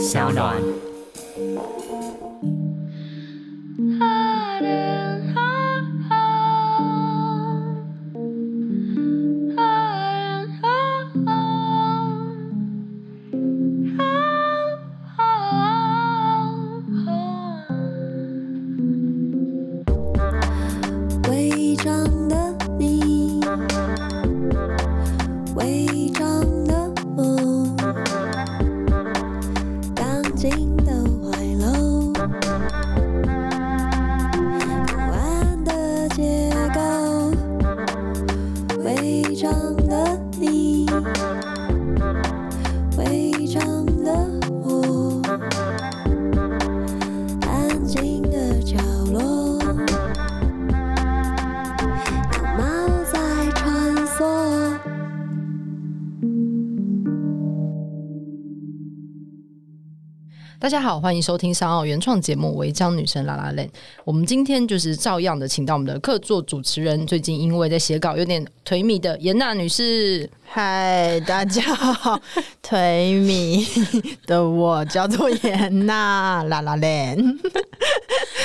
小暖。好，欢迎收听三奥原创节目《违章女神拉拉链》。我们今天就是照样的请到我们的客座主持人，最近因为在写稿有点颓靡的严娜女士。嗨，大家好，颓靡 的我叫做颜讷拉拉链。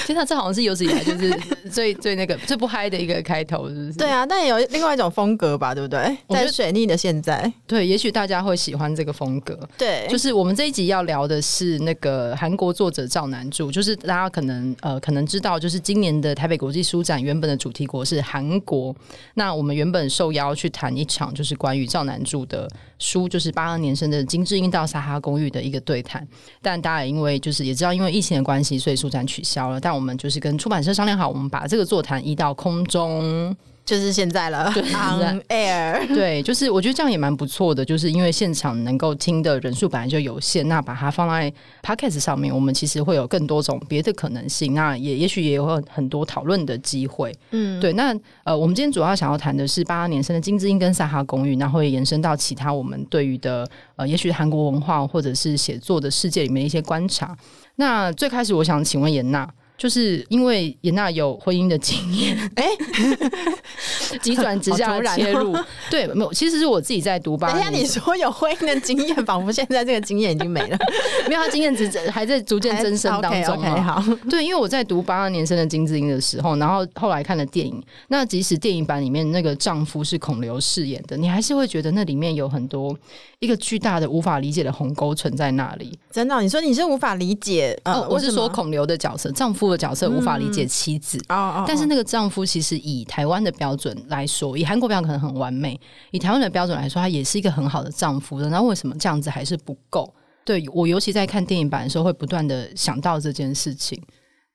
现在这好像是有史以来就是 最最那个最不嗨的一个开头，是不是？对啊，但也有另外一种风格吧，对不对？在水逆的现在，对，也许大家会喜欢这个风格。对，就是我们这一集要聊的是那个韩国作者赵南柱，就是大家可能呃可能知道，就是今年的台北国际书展原本的主题国是韩国，那我们原本受邀去谈一场就是关于赵南柱的书，就是八二年生的金智英到撒哈公寓的一个对谈，但大家也因为就是也知道因为疫情的关系，所以书展取消了，但我们就是跟出版社商量好，我们把这个座谈移到空中。就是现在了，on air。对，就是我觉得这样也蛮不错的，就是因为现场能够听的人数本来就有限，那把它放在 podcast 上面，我们其实会有更多种别的可能性，那也也许也有很多讨论的机会。嗯，对。那呃，我们今天主要想要谈的是八八年生的金智英跟撒哈公寓，那会延伸到其他我们对于的呃，也许韩国文化或者是写作的世界里面的一些观察。那最开始我想请问颜讷。就是因为颜讷有婚姻的经验，哎，急转直下切入，对，没有，其实是我自己在读吧。等下你。说有婚姻的经验，仿佛现在这个经验已经没了，没有，他经验值还在逐渐增生当中。OK，, okay 好，对，因为我在读八二年生的金智英的时候，然后后来看了电影，那即使电影版里面那个丈夫是孔刘饰演的，你还是会觉得那里面有很多一个巨大的无法理解的鸿沟存在那里。真的，你说你是无法理解？呃，哦、我是说孔刘的角色，丈夫。的角色无法理解妻子，嗯、但是那个丈夫其实以台湾的标准来说，以韩国标准可能很完美，以台湾的标准来说，他也是一个很好的丈夫的。那为什么这样子还是不够？对，我尤其在看电影版的时候，会不断的想到这件事情。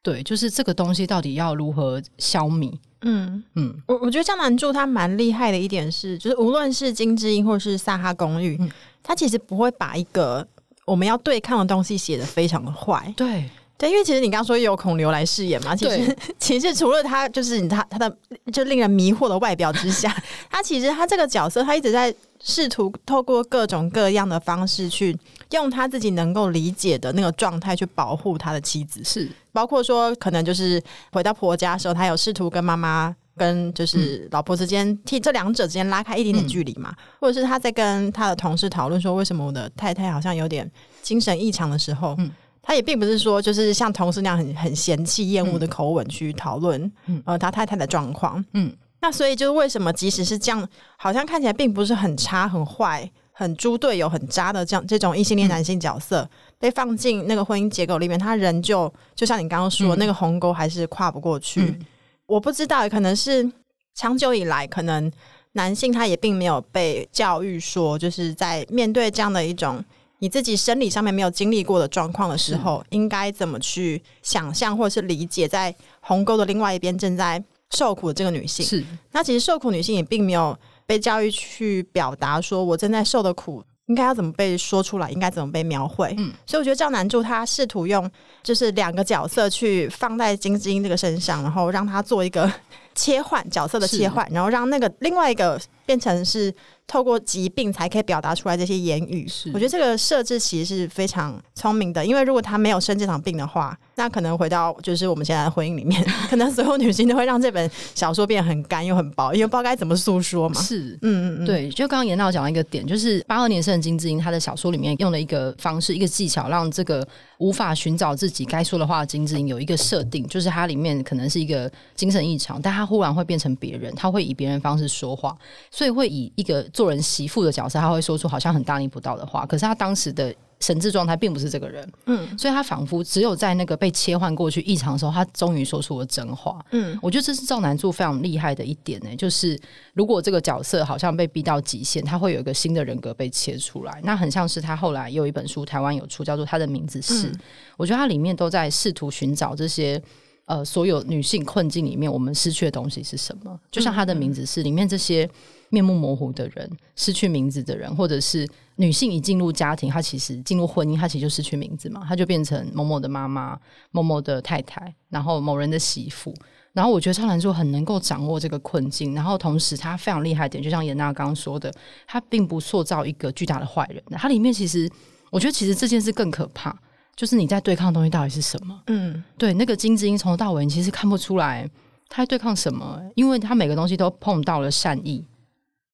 对，就是这个东西到底要如何消弭？嗯嗯，我我觉得江南柱他蛮厉害的一点是，就是无论是金智英或是萨哈公寓，嗯、他其实不会把一个我们要对抗的东西写的非常的坏。对。对，因为其实你刚刚说有孔刘来饰演嘛，其实其实除了他，就是他他的就令人迷惑的外表之下，他其实他这个角色，他一直在试图透过各种各样的方式，去用他自己能够理解的那个状态去保护他的妻子，是。包括说可能就是回到婆家的时候，他有试图跟妈妈跟就是老婆之间替这两者之间拉开一点点距离嘛，嗯、或者是他在跟他的同事讨论说，为什么我的太太好像有点精神异常的时候，嗯。他也并不是说，就是像同事那样很很嫌弃、厌恶的口吻去讨论，嗯，呃，他太太的状况，嗯，那所以就是为什么，即使是这样，好像看起来并不是很差、很坏、很猪队友、很渣的这样这种异性恋男性角色，嗯、被放进那个婚姻结构里面，他仍旧就像你刚刚说，嗯、那个鸿沟还是跨不过去。嗯、我不知道，可能是长久以来，可能男性他也并没有被教育说，就是在面对这样的一种。你自己生理上面没有经历过的状况的时候，是应该怎么去想象或者是理解，在鸿沟的另外一边正在受苦的这个女性？是。那其实受苦女性也并没有被教育去表达，说我正在受的苦应该要怎么被说出来，应该怎么被描绘。嗯。所以我觉得赵南柱他试图用就是两个角色去放在金智英这个身上，然后让他做一个 切换角色的切换，然后让那个另外一个变成是。透过疾病才可以表达出来这些言语。是，我觉得这个设置其实是非常聪明的，因为如果他没有生这场病的话，那可能回到就是我们现在的婚姻里面，可能所有女性都会让这本小说变得很干又很薄，因为不知道该怎么诉说嘛。是，嗯嗯嗯，对。就刚刚严导讲到一个点，就是八二年生的金智英，她的小说里面用了一个方式，一个技巧，让这个无法寻找自己该说的话的金智英有一个设定，就是它里面可能是一个精神异常，但她忽然会变成别人，她会以别人方式说话，所以会以一个做人媳妇的角色，他会说出好像很大逆不道的话。可是他当时的神智状态并不是这个人，嗯，所以他仿佛只有在那个被切换过去异常的时候，他终于说出了真话。嗯，我觉得这是赵南柱非常厉害的一点呢、欸，就是如果这个角色好像被逼到极限，他会有一个新的人格被切出来，那很像是他后来有一本书，台湾有出，叫做《他的名字是》，嗯、我觉得他里面都在试图寻找这些。呃，所有女性困境里面，我们失去的东西是什么？就像她的名字是里面这些面目模糊的人，失去名字的人，或者是女性一进入家庭，她其实进入婚姻，她其实就失去名字嘛，她就变成某某的妈妈、某某的太太，然后某人的媳妇。然后我觉得赵南柱很能够掌握这个困境，然后同时他非常厉害一点，就像严娜刚刚说的，他并不塑造一个巨大的坏人，他里面其实我觉得其实这件事更可怕。就是你在对抗的东西到底是什么？嗯，对，那个金智英从头到尾你其实看不出来他在对抗什么，因为他每个东西都碰到了善意。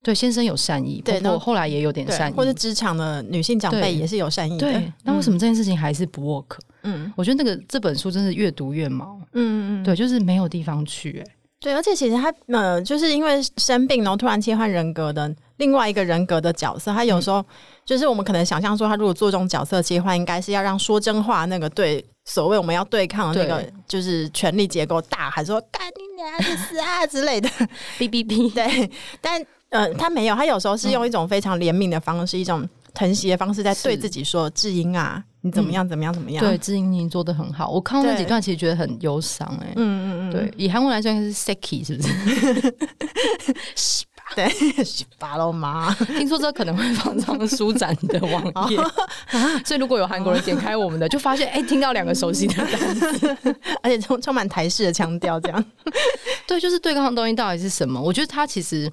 对，先生有善意，对，我后来也有点善意，或者职场的女性长辈也是有善意的。对，那为什么这件事情还是不 work？嗯，我觉得那个这本书真是越读越毛。嗯嗯嗯，对，就是没有地方去。哎，对，而且其实他呃，就是因为生病，然后突然切换人格的另外一个人格的角色，他有时候。就是我们可能想象说，他如果做这种角色切换，应该是要让说真话那个对所谓我们要对抗的那个就是权力结构大，还是说干你娘去死啊之类的 哔哔哔。对，但呃，他没有，他有时候是用一种非常怜悯的方式，嗯、一种疼惜的方式，在对自己说：“智英啊，你怎么样？怎么样？怎么样？”对，智英，你做的很好。我看到那几段，其实觉得很忧伤。哎，嗯嗯嗯，对，以韩文来说，应该是 Seki，是不是？对，巴罗 妈，听说这可能会放上书展的网页，哦、所以如果有韩国人点开我们的，就发现哎，听到两个熟悉的单词，而且充充满台式的腔调，这样。对，就是对抗的东西到底是什么？我觉得他其实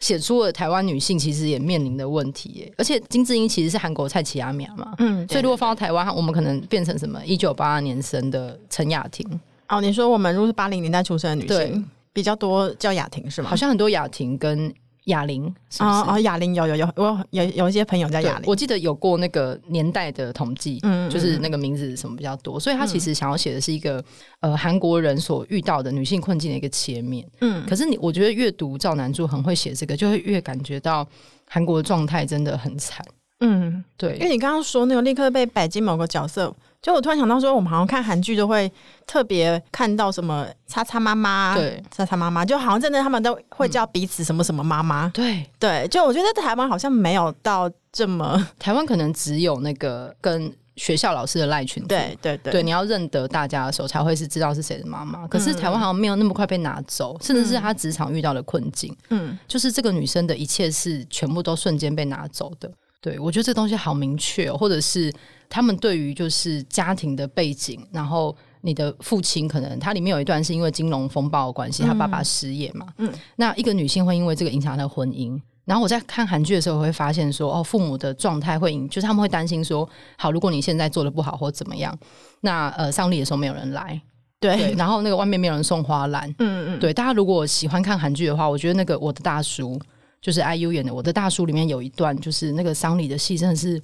写出了台湾女性其实也面临的问题耶。而且金智英其实是韩国蔡奇亚米亚嘛，嗯，所以如果放到台湾，我们可能变成什么？一九八二年生的陈雅婷。哦，你说我们如果是八零年代出生的女性？比较多叫雅婷是吗？好像很多雅婷跟雅玲啊啊，哑铃有有有，我有有一些朋友叫哑铃，我记得有过那个年代的统计，嗯，就是那个名字什么比较多，所以他其实想要写的是一个、嗯、呃韩国人所遇到的女性困境的一个切面，嗯，可是你我觉得阅读赵南柱很会写这个，就会越感觉到韩国的状态真的很惨，嗯，对，因为你刚刚说那个立刻被摆进某个角色。就我突然想到说，我们好像看韩剧都会特别看到什么“叉叉妈妈”，对，“叉叉妈妈”，就好像真的他们都会叫彼此什么什么妈妈。对对，就我觉得台湾好像没有到这么，台湾可能只有那个跟学校老师的赖群组。对对对，对，你要认得大家的时候才会是知道是谁的妈妈。可是台湾好像没有那么快被拿走，甚至是他职场遇到的困境，嗯，就是这个女生的一切是全部都瞬间被拿走的。对，我觉得这东西好明确哦，或者是他们对于就是家庭的背景，然后你的父亲可能他里面有一段是因为金融风暴的关系，他爸爸失业嘛，嗯，那一个女性会因为这个影响她的婚姻。然后我在看韩剧的时候，我会发现说，哦，父母的状态会影，就是他们会担心说，好，如果你现在做得不好或怎么样，那呃，丧礼的时候没有人来，对，对，然后那个外面没有人送花篮，嗯嗯，对，大家如果喜欢看韩剧的话，我觉得那个我的大叔。就是 IU 演的《我的大叔》里面有一段，就是那个丧礼的戏，真的是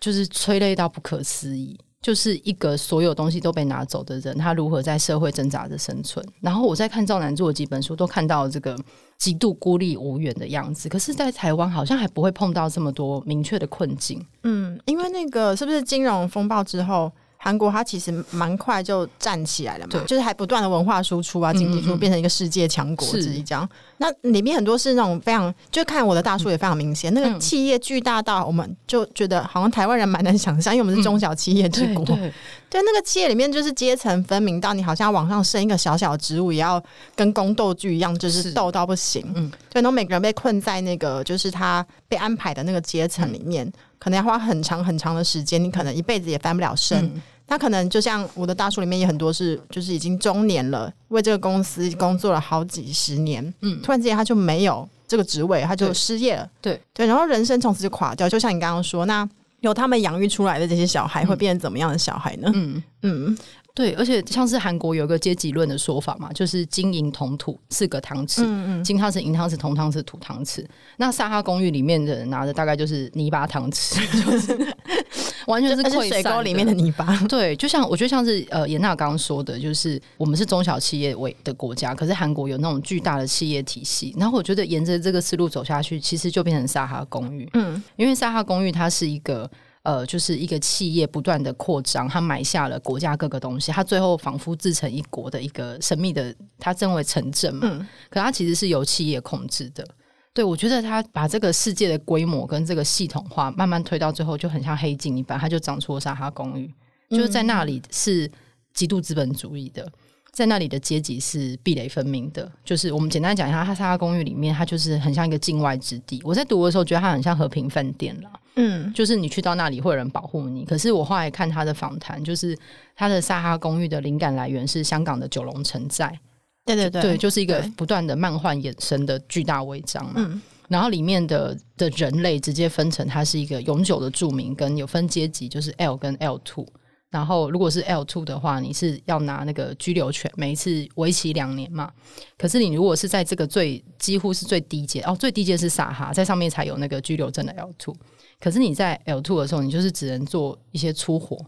就是催泪到不可思议。就是一个所有东西都被拿走的人，他如何在社会挣扎着生存。然后我在看赵南做的几本书，都看到这个极度孤立无援的样子。可是，在台湾好像还不会碰到这么多明确的困境。嗯，因为那个是不是金融风暴之后？韩国它其实蛮快就站起来了嘛，对就是还不断的文化输出啊，经济输出变成一个世界强国之一这样。是那里面很多是那种非常，就看我的大叔也非常明显，嗯、那个企业巨大到我们就觉得好像台湾人蛮难想象，因为我们是中小企业之国。嗯、对，对，对，那个企业里面就是阶层分明到你好像往上升一个小小职务，也要跟宫斗剧一样，就是斗到不行。嗯，对，然后每个人被困在那个就是他被安排的那个阶层里面，嗯、可能要花很长很长的时间，你可能一辈子也翻不了身。嗯他可能就像我的大叔里面也很多是，就是已经中年了，为这个公司工作了好几十年，嗯，突然之间他就没有这这个职位，他就失业了。对对，然后人生从此就垮掉。就像你刚刚说，那有他们养育出来的这些小孩，会变成怎么样的小孩呢？嗯嗯。对，而且像是韩国有个阶级论的说法嘛，就是金银铜土四个汤匙，嗯嗯金汤匙、银汤匙、铜汤匙、土汤匙。那萨哈公寓里面的人拿的大概就是泥巴汤匙，就 是完全是溃散水沟里面的泥巴。对，就像我觉得像是呃，严娜刚刚说的，就是我们是中小企业为的国家，可是韩国有那种巨大的企业体系。然后我觉得沿着这个思路走下去，其实就变成沙哈公寓。嗯，因为沙哈公寓它是一个。呃，就是一个企业不断的扩张，它买下了国家各个东西，它最后仿佛自成一国的一个神秘的，它称为城镇嘛。嗯，可它其实是由企业控制的。对，我觉得他把这个世界的规模跟这个系统化慢慢推到最后，就很像黑镜一般，他就长出了沙哈公寓，就是在那里是极度资本主义的。在那里的阶级是壁垒分明的，就是我们简单讲一下，它萨哈公寓里面，它就是很像一个境外之地。我在读的时候觉得它很像和平饭店啦，嗯，就是你去到那里会有人保护你。可是我后来看他的访谈，就是他的沙哈公寓的灵感来源是香港的九龙城寨，对对对，对，就是一个不断的漫画衍生的巨大违章嘛。嗯，然后里面的的人类直接分成，它是一个永久的住民，跟有分阶级，就是 L 跟 L two。然后，如果是 L two 的话，你是要拿那个居留权，每一次为期两年嘛。可是你如果是在这个最几乎是最低阶哦，最低阶是撒哈，在上面才有那个居留证的 L two。可是你在 L two 的时候，你就是只能做一些粗活，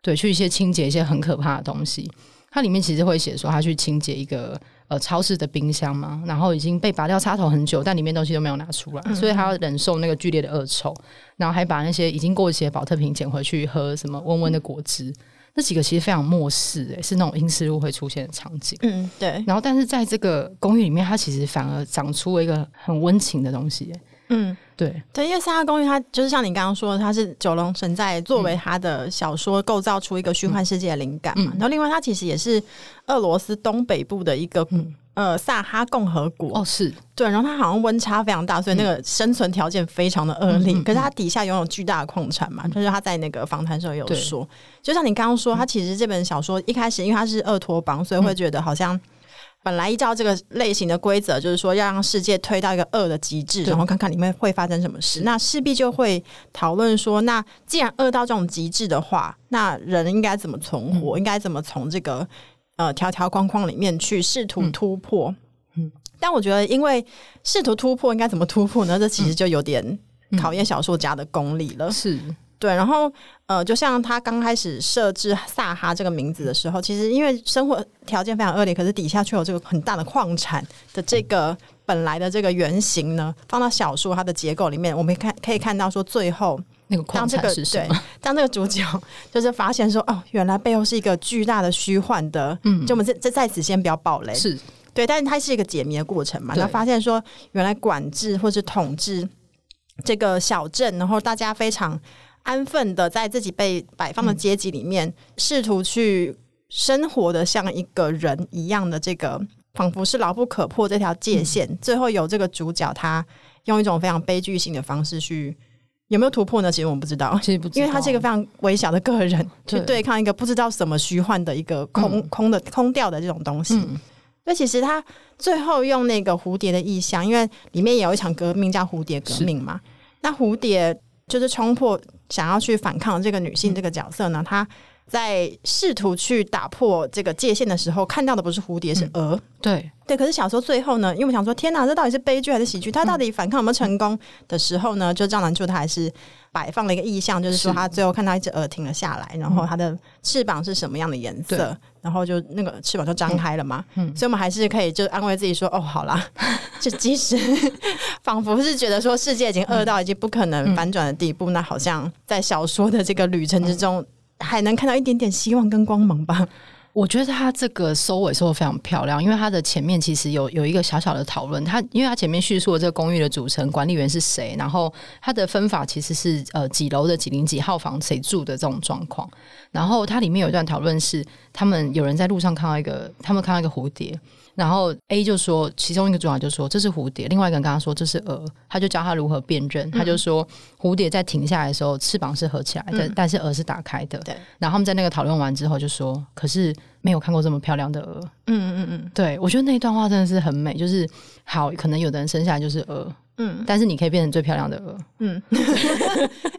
对，去一些清洁一些很可怕的东西。它里面其实会写说，他去清洁一个。呃，超市的冰箱嘛，然后已经被拔掉插头很久，但里面东西都没有拿出来，嗯、所以他要忍受那个剧烈的恶臭，然后还把那些已经过期的保特瓶捡回去喝什么温温的果汁，嗯、那几个其实非常末世，诶，是那种阴尸路会出现的场景。嗯，对。然后，但是在这个公寓里面，它其实反而长出了一个很温情的东西。嗯。对对，因为《萨哈公寓》它就是像你刚刚说的，它是九龙城在作为他的小说构造出一个虚幻世界的灵感嘛。嗯、然后另外，它其实也是俄罗斯东北部的一个、嗯、呃萨哈共和国。哦，是对。然后它好像温差非常大，所以那个生存条件非常的恶劣。嗯、可是它底下拥有巨大的矿产嘛，嗯、就是他在那个访谈时候有说，就像你刚刚说，他其实这本小说一开始因为他是俄托邦，所以会觉得好像。本来依照这个类型的规则，就是说要让世界推到一个恶的极致，然后看看里面会发生什么事。那势必就会讨论说，那既然恶到这种极致的话，那人应该怎么存活？嗯、应该怎么从这个呃条条框框里面去试图突破？嗯，但我觉得，因为试图突破应该怎么突破呢？这其实就有点考验小说家的功力了。是。对，然后呃，就像他刚开始设置萨哈这个名字的时候，其实因为生活条件非常恶劣，可是底下却有这个很大的矿产的这个本来的这个原型呢，放到小说它的结构里面，我们看可以看到说，最后那个矿产是什么？对，当这个主角就是发现说，哦，原来背后是一个巨大的虚幻的，嗯，就我们这这在此先不要暴雷，是对，但是它是一个解谜的过程嘛，他对发现说，原来管制或是统治这个小镇，然后大家非常。安分的在自己被摆放的阶级里面，试、嗯、图去生活的像一个人一样的这个，仿佛是牢不可破这条界限。嗯、最后有这个主角，他用一种非常悲剧性的方式去有没有突破呢？其实我们不知道，其实不知道，因为他是一个非常微小的个人对去对抗一个不知道什么虚幻的一个空、嗯、空的空掉的这种东西。那、嗯、其实他最后用那个蝴蝶的意象，因为里面也有一场革命叫蝴蝶革命嘛。那蝴蝶就是冲破。想要去反抗这个女性这个角色呢，她在试图去打破这个界限的时候，看到的不是蝴蝶，是蛾。对对，可是小说最后呢，因为我想说，天哪，这到底是悲剧还是喜剧？他到底反抗有没有成功的时候呢？就赵南柱他还是摆放了一个意象，就是说他最后看到一只鹅停了下来，然后它的翅膀是什么样的颜色，然后就那个翅膀就张开了嘛。嗯，所以我们还是可以就安慰自己说，哦，好啦，就即使 仿佛是觉得说世界已经恶到已经不可能反转的地步，那好像在小说的这个旅程之中。还能看到一点点希望跟光芒吧。我觉得他这个收尾收的非常漂亮，因为他的前面其实有有一个小小的讨论。他因为他前面叙述了这个公寓的组成，管理员是谁，然后他的分法其实是呃几楼的几零几号房谁住的这种状况。然后它里面有一段讨论是，他们有人在路上看到一个，他们看到一个蝴蝶。然后 A 就说，其中一个主角就说这是蝴蝶，另外一个人跟他说这是蛾，他就教他如何辨认。嗯、他就说蝴蝶在停下来的时候翅膀是合起来的，嗯、但是蛾是打开的。对。然后他们在那个讨论完之后就说，可是没有看过这么漂亮的鹅。嗯嗯嗯，对，我觉得那一段话真的是很美，就是好，可能有的人生下来就是鹅。嗯，但是你可以变成最漂亮的鹅。嗯，哎、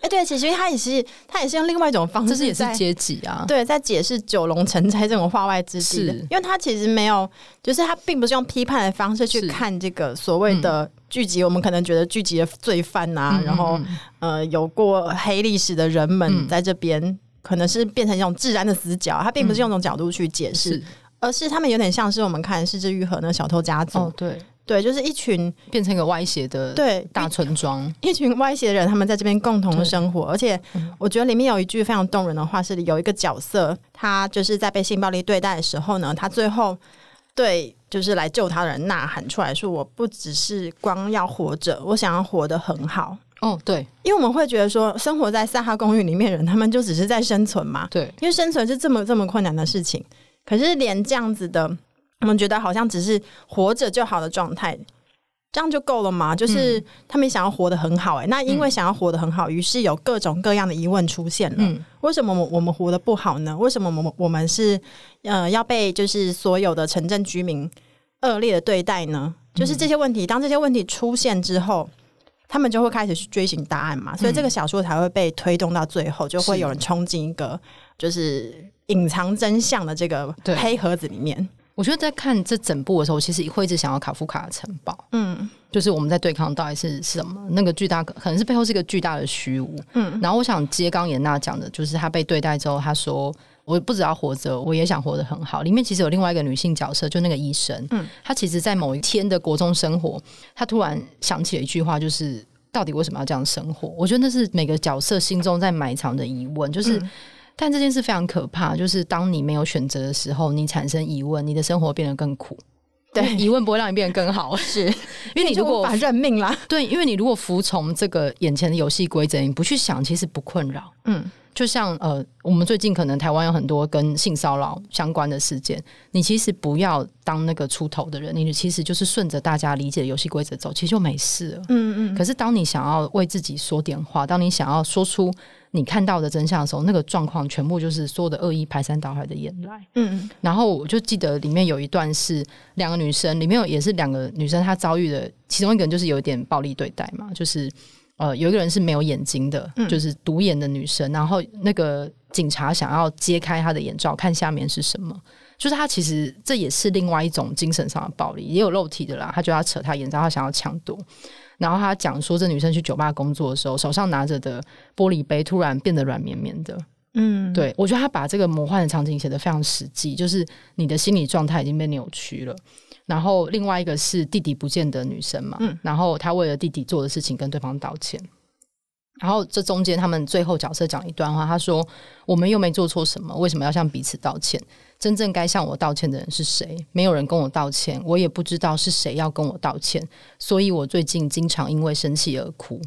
欸，对，其实他也是，他也是用另外一种方式，这是也是阶级啊。对，在解释九龙城寨这种化外之地的，是因为他其实没有，就是他并不是用批判的方式去看这个所谓的聚集。我们可能觉得聚集的罪犯啊，嗯、然后呃，有过黑历史的人们在这边，嗯、可能是变成一种自然的死角。他并不是用这种角度去解释，是而是他们有点像是我们看《失之愈合》那小偷家族。哦，对。对，就是一群变成一个歪斜的对大村庄，一群歪斜的人，他们在这边共同生活。而且，我觉得里面有一句非常动人的话，是有一个角色，他就是在被性暴力对待的时候呢，他最后对就是来救他的人呐喊出来说：“我不只是光要活着，我想要活得很好。”哦，对，因为我们会觉得说，生活在撒哈公寓里面的人，他们就只是在生存嘛。对，因为生存是这么这么困难的事情，可是连这样子的。我们觉得好像只是活着就好的状态，这样就够了吗？就是他们想要活得很好，欸，哎，那因为想要活得很好，于是有各种各样的疑问出现了。嗯，为什么我我们活得不好呢？为什么我们我们是呃要被就是所有的城镇居民恶劣的对待呢？就是这些问题，当这些问题出现之后，他们就会开始去追寻答案嘛。所以这个小说才会被推动到最后，就会有人冲进一个就是隐藏真相的这个黑盒子里面。我觉得在看这整部的时候，其实会一直想要卡夫卡的城堡。嗯，就是我们在对抗到底是什么？那个巨大可能是背后是一个巨大的虚无。嗯，然后我想接刚颜娜讲的，就是她被对待之后，她说：“我不只要活着，我也想活得很好。”里面其实有另外一个女性角色，就那个医生。嗯，她其实，在某一天的国中生活，她突然想起了一句话，就是到底为什么要这样生活？我觉得那是每个角色心中在埋藏的疑问，就是。嗯但这件事非常可怕，就是当你没有选择的时候，你产生疑问，你的生活变得更苦。对，疑问不会让你变得更好，是 因为你如果认命啦。对，因为你如果服从这个眼前的游戏规则，你不去想，其实不困扰。嗯。就像呃，我们最近可能台湾有很多跟性骚扰相关的事件，你其实不要当那个出头的人，你其实就是顺着大家理解的游戏规则走，其实就没事了。嗯嗯。可是当你想要为自己说点话，当你想要说出你看到的真相的时候，那个状况全部就是所有的恶意排山倒海的演来。嗯嗯。然后我就记得里面有一段是两个女生，里面有也是两个女生，她遭遇的其中一个人就是有一点暴力对待嘛，就是。呃，有一个人是没有眼睛的，嗯、就是独眼的女生。然后那个警察想要揭开她的眼罩，看下面是什么。就是他其实这也是另外一种精神上的暴力，也有肉体的啦。他就要扯她眼罩，他想要抢夺。然后他讲说，这女生去酒吧工作的时候，手上拿着的玻璃杯突然变得软绵绵的。嗯，对，我觉得他把这个魔幻的场景写得非常实际，就是你的心理状态已经被扭曲了。然后另外一个是弟弟不见的女生嘛，嗯，然后她为了弟弟做的事情跟对方道歉，然后这中间他们最后角色讲一段话，他说：“我们又没做错什么，为什么要向彼此道歉？真正该向我道歉的人是谁？没有人跟我道歉，我也不知道是谁要跟我道歉，所以我最近经常因为生气而哭。”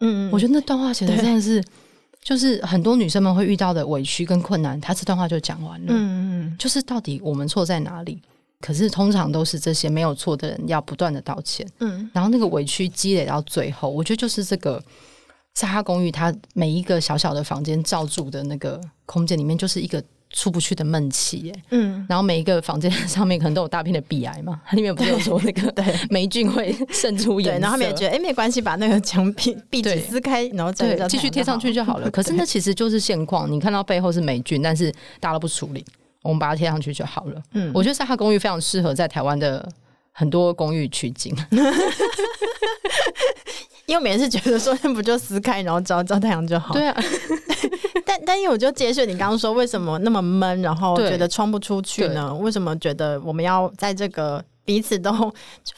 嗯，我觉得那段话写的真的是，就是很多女生们会遇到的委屈跟困难，他这段话就讲完了。嗯嗯，就是到底我们错在哪里？可是通常都是这些没有错的人要不断的道歉，嗯，然后那个委屈积累到最后，我觉得就是这个沙哈公寓，它每一个小小的房间罩住的那个空间里面，就是一个出不去的闷气，耶。嗯，然后每一个房间上面可能都有大片的壁癌嘛，它 里面不是有说那个对霉菌会渗出颜色，然后他们也觉得哎、欸、没关系，把那个墙壁壁纸撕开，然后再继续贴上去就好了。可是那其实就是现况，你看到背后是霉菌，但是大家都不处理。我们把它贴上去就好了。嗯，我觉得沙哈公寓非常适合在台湾的很多公寓取景，因为我每次觉得说，那不就撕开，然后照照太阳就好。对啊，但但因为我就接续你刚刚说，为什么那么闷，然后觉得冲不出去呢？为什么觉得我们要在这个彼此都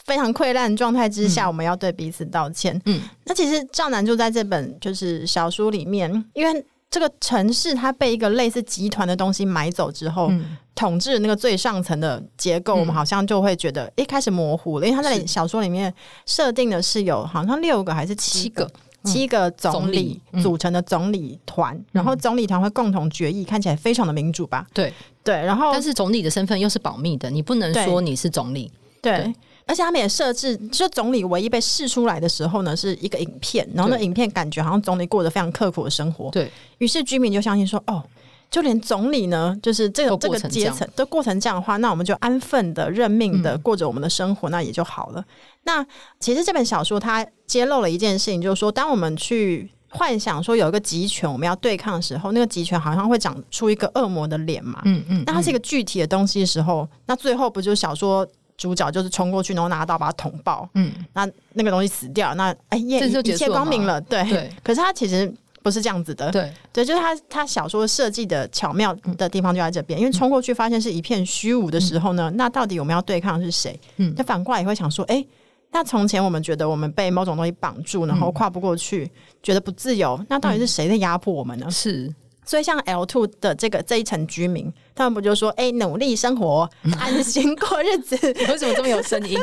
非常溃烂状态之下，我们要对彼此道歉？嗯，那其实赵楠就在这本就是小说里面，因为。这个城市它被一个类似集团的东西买走之后，嗯、统治那个最上层的结构，嗯、我们好像就会觉得一开始模糊了。因为他在小说里面设定的是有好像六个还是七个七个总理组成的总理团，嗯、然后总理团会共同决议，看起来非常的民主吧？对对，然后但是总理的身份又是保密的，你不能说你是总理。对。对而且他们也设置，就总理唯一被试出来的时候呢，是一个影片，然后那影片感觉好像总理过得非常刻苦的生活。对，于是居民就相信说，哦，就连总理呢，就是这个这个阶层都过成这样的话，那我们就安分的、认命的过着我们的生活，嗯、那也就好了。那其实这本小说它揭露了一件事情，就是说，当我们去幻想说有一个集权我们要对抗的时候，那个集权好像会长出一个恶魔的脸嘛。嗯嗯。那它是一个具体的东西的时候，那最后不就是小说主角就是冲过去，然后拿刀把它捅爆？嗯。那那个东西死掉，那哎耶，一切光明了。对。对。可是它其实不是这样子的。对。对，就是他他小说设计的巧妙的地方就在这边，因为冲过去发现是一片虚无的时候呢，那到底我们要对抗的是谁？嗯。那反过来也会想说，哎。那从前我们觉得我们被某种东西绑住，然后跨不过去，嗯、觉得不自由。那到底是谁在压迫我们呢？是，所以像 L two 的这个这一层居民，他们不就说，哎、欸，努力生活，安心过日子？为什么这么有声音？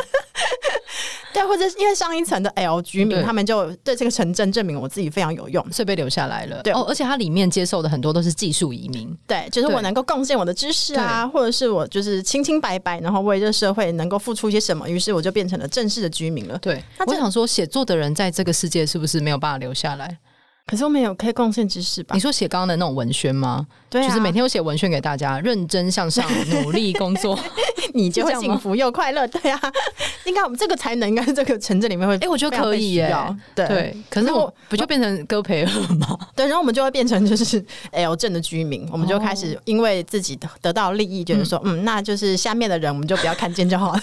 对，或者因为上一层的 L 居民，他们就对这个城镇证明我自己非常有用，所以被留下来了。对，哦，而且它里面接受的很多都是技术移民，对，就是我能够贡献我的知识啊，或者是我就是清清白白，然后为这个社会能够付出一些什么，于是我就变成了正式的居民了。对，那我想说，写作的人在这个世界是不是没有办法留下来？可是我们有可以贡献知识吧？你说写刚刚的那种文宣吗？对、啊，就是每天都写文宣给大家，认真向上，努力工作，你就会幸福又快乐。对啊，应该我们这个才能，应该这个城镇里面会，哎、欸，我觉得可以耶。对，对，可是我不就变成戈培尔吗？对，然后我们就会变成就是 L 镇的居民，我们就开始因为自己得到利益，就是说，嗯，嗯，那就是下面的人，我们就不要看见就好了。